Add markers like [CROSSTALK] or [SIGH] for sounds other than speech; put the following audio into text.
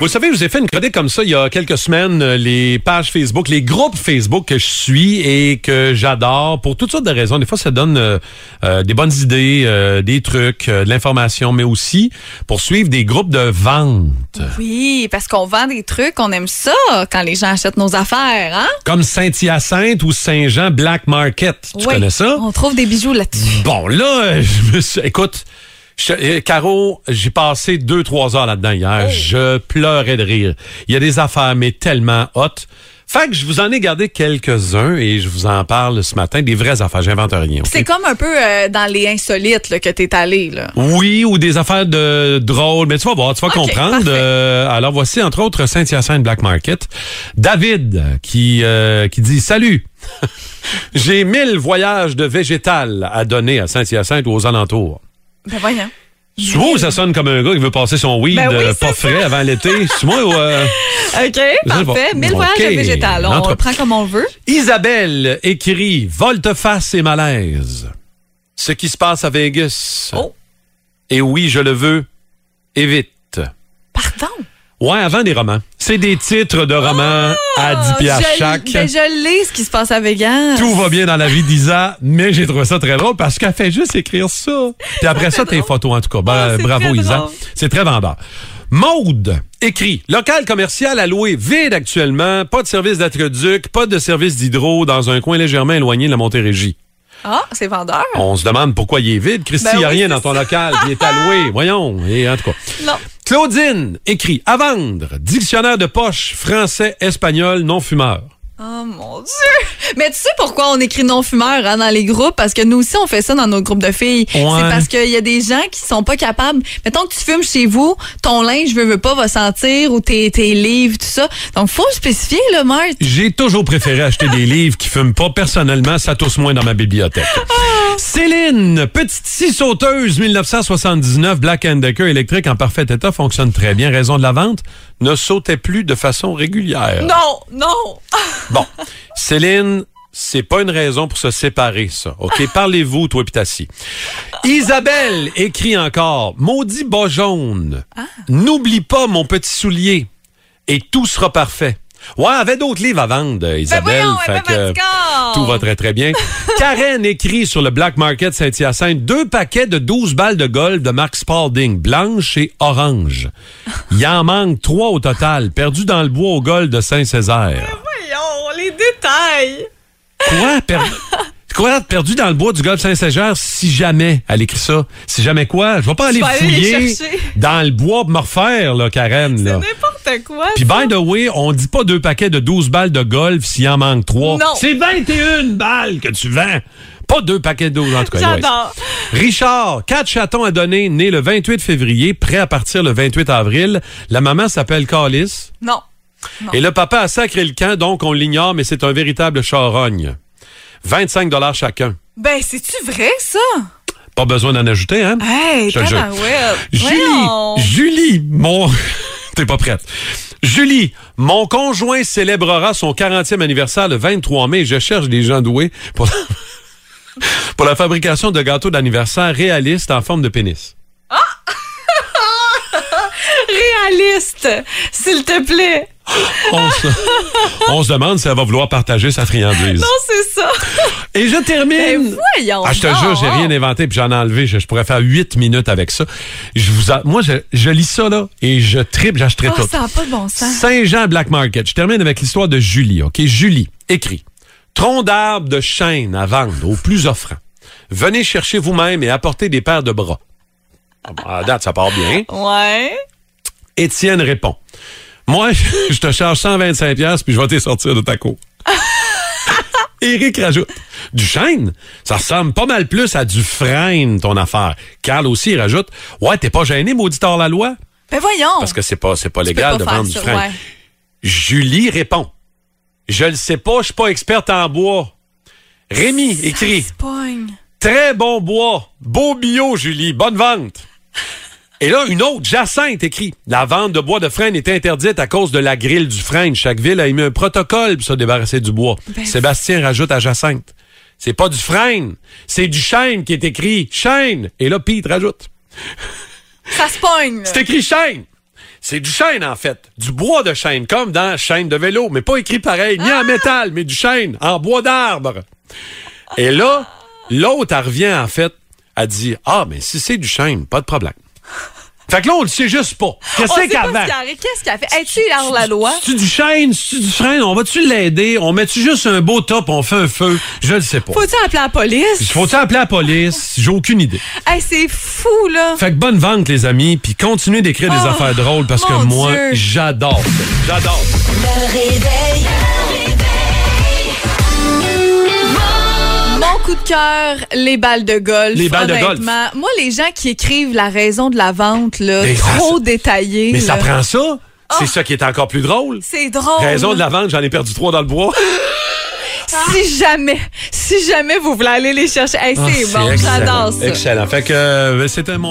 Vous savez, je vous ai fait une chronique comme ça il y a quelques semaines, euh, les pages Facebook, les groupes Facebook que je suis et que j'adore pour toutes sortes de raisons. Des fois, ça donne euh, euh, des bonnes idées, euh, des trucs, euh, de l'information, mais aussi pour suivre des groupes de vente. Oui, parce qu'on vend des trucs, on aime ça quand les gens achètent nos affaires, hein? Comme Saint-Hyacinthe ou Saint-Jean Black Market. Tu Oui, connais ça? On trouve des bijoux là-dessus. Bon, là, [LAUGHS] je me suis... Écoute, je- euh, Caro, j'ai passé deux, trois heures là-dedans hier. Je pleurais de rire. Il y a des affaires, mais tellement hot. Fait que je vous en ai gardé quelques-uns et je vous en parle ce matin. Des vraies affaires, j'invente rien. C'est comme un peu euh, dans les insolites là, que t'es allé, là. Oui, ou des affaires de drôles, mais tu vas voir, tu vas comprendre. Euh, alors voici entre autres Saint-Hyacinthe Black Market. David qui euh, qui dit salut. [LAUGHS] J'ai 1000 voyages de végétal à donner à Saint-Hyacinthe ou aux alentours. Ben voyons. Souvent, ça sonne comme un gars qui veut passer son weed Ben oui, euh, pas frais avant l'été. [LAUGHS] Ou euh, OK, parfait. Mille voyages OK. de végétal. On Entre- prend comme on veut. Isabelle écrit Volte-face et malaise. Ce qui se passe à Vegas. Oh. Et oui, je le veux. Et vite. Pardon? Ouais, avant des romans. C'est des titres de romans à 10 piastres Ah, Je- chaque. Ben, je l'ai, ce qui se passe à Vegas. Tout va bien dans la vie d'Isa, mais j'ai trouvé ça très drôle parce qu'elle fait juste écrire ça. Puis après ça, tes photos, en tout cas. Bra- Ah, bravo, Isa. C'est très vendeur. Maude écrit Local commercial à louer vide actuellement, pas de service d'aqueduc, pas de service d'hydro dans un coin légèrement éloigné de la Montérégie. Ah, c'est vendeur. On se demande pourquoi il est vide. Christy, Ben il n'y a oui, rien dans ton local. Il est alloué. [LAUGHS] Voyons. Et en tout cas. Non. Claudine écrit à vendre dictionnaire de poche français espagnol non fumeur. Oh mon Dieu! Mais tu sais pourquoi on écrit non-fumeur hein, dans les groupes? Parce que nous aussi, on fait ça dans nos groupes de filles. C'est parce qu'il y a des gens qui sont pas capables. Mettons que tu fumes chez vous, ton linge, veux, veux pas, va sentir, ou tes, tes livres, tout ça. Donc, faut spécifier, là, Marthe. J'ai toujours préféré acheter des livres qui fument pas. Personnellement, ça tousse moins dans ma bibliothèque. [LAUGHS] Céline, petite scie sauteuse 1979, Black Decker électrique en parfait état, fonctionne très bien. Raison de la vente, ne sautait plus de façon régulière. Non, non! [LAUGHS] Bon, Céline, c'est pas une raison pour se séparer, ça. OK? [LAUGHS] Parlez-vous, toi ta scie. Isabelle écrit encore, maudit bas jaune, n'oublie pas mon petit soulier et tout sera parfait. Ouais, avait d'autres livres à vendre, euh, Isabelle. voyons, fait fait que, fatigante. tout va très, très bien. [LAUGHS] Karen écrit sur le Black Market Saint-Hyacinthe deux paquets de 12 balles de golf de Mark Spalding, blanche et orange. Il en manque trois au total, perdus dans le bois au golf de Saint-Césaire. Voyons, les détails! Quoi? Per- [LAUGHS] Quoi? Perdu dans le bois du golfe Saint-Sager si jamais elle écrit ça? Si jamais quoi? Je vais pas aller fouiller dans le bois pour me refaire, là, Karen. Là. N'importe quoi. Puis, by the way, on dit pas deux paquets de 12 balles de golf s'il en manque trois. Non. C'est 21 balles que tu vends. Pas deux paquets de 12, en tout cas. J'adore. Richard, quatre chatons à donner, né le 28 février, prêt à partir le 28 avril. La maman s'appelle Calice. Non. Et le papa a sacré le camp, donc on l'ignore, mais c'est un véritable charogne. 25 chacun. Ben, c'est-tu vrai, ça? Pas besoin d'en ajouter, hein? Hey, Je. Julie. Julie, mon... T'es pas prête. Julie, mon conjoint célébrera son 40e anniversaire le 23 mai. Je cherche des gens doués pour la, [LAUGHS] pour la fabrication de gâteaux d'anniversaire réalistes en forme de pénis. [LAUGHS] Réaliste, s'il te plaît. On se, on se demande si elle va vouloir partager sa friandise. Non, c'est ça. Et je termine. voyons. Ah, je te jure, j'ai rien inventé puis j'en ai enlevé. Je, je pourrais faire huit minutes avec ça. Je vous a- moi, je, je lis ça là et je tripe, j'achèterai Ah, tout. ça n'a pas de bon sens. Saint-Jean Black Market. Je termine avec l'histoire de Julie. Ok, Julie écrit tronc d'arbre de chêne à vendre au plus offrant. Venez chercher vous-même et apportez des paires de bras. Ah, À date, ça part bien. Ouais. Étienne répond. Moi, [LAUGHS] je te charge 125 pièces puis je vais te sortir de ta cour. Éric rajoute. Du chêne, ça ressemble pas mal plus à du frein, ton affaire. Carl aussi il rajoute. Ouais, t'es pas gêné, maudit hors la loi? Ben voyons. Parce que c'est pas, c'est pas Tu légal pas de vendre du frein. ouais. Julie répond. Je le sais pas, je suis pas experte en bois. Rémi écrit. Ça. Très bon bois. Beau bio, Julie. Bonne vente. Et là, une autre, Jacinthe écrit. La vente de bois de frêne est interdite à cause de la grille du frêne. Chaque ville a émis un protocole pour se débarrasser du bois. Ben, Sébastien rajoute à Jacinthe. C'est pas du frêne, c'est du chêne qui est écrit chêne. Et là, Pete rajoute. [LAUGHS] Ça se pogne. là. C'est écrit chêne. C'est du chêne, en fait. Du bois de chêne, comme dans chêne de vélo, mais pas écrit pareil, ni en métal, mais du chêne, en bois d'arbre. Et là, l'autre, elle revient, en fait, elle dit Ah, mais si c'est du chêne, pas de problème. [LAUGHS] Fait que là, on le sait juste pas. Qu'est-ce qu'elle fait? Qu'est-ce qu'elle fait? Es-tu hors la loi? C'est du chêne, c'est du frein, on va-tu l'aider? On met-tu juste un beau top, on fait un feu? Je le sais pas. Faut-tu appeler la police? Faut-tu appeler la police? J'ai aucune idée. Hey, c'est fou, là. Fait que bonne vente, les amis, puis continuez d'écrire des Oh, affaires drôles parce que moi, j'adore ça. J'adore. Le réveil. Cœur, les balles de golf. Les balles de golf. Moi, les gens qui écrivent la raison de la vente, là, Mais trop détaillé. Mais ça prend ça. C'est ça qui est encore plus drôle. C'est drôle. Raison de la vente, j'en ai perdu trois dans le bois. [LAUGHS] Si jamais, si jamais vous voulez aller les chercher. Hey, Ah, c'est bon, j'adore ça. Excellent. Fait que euh, c'était mon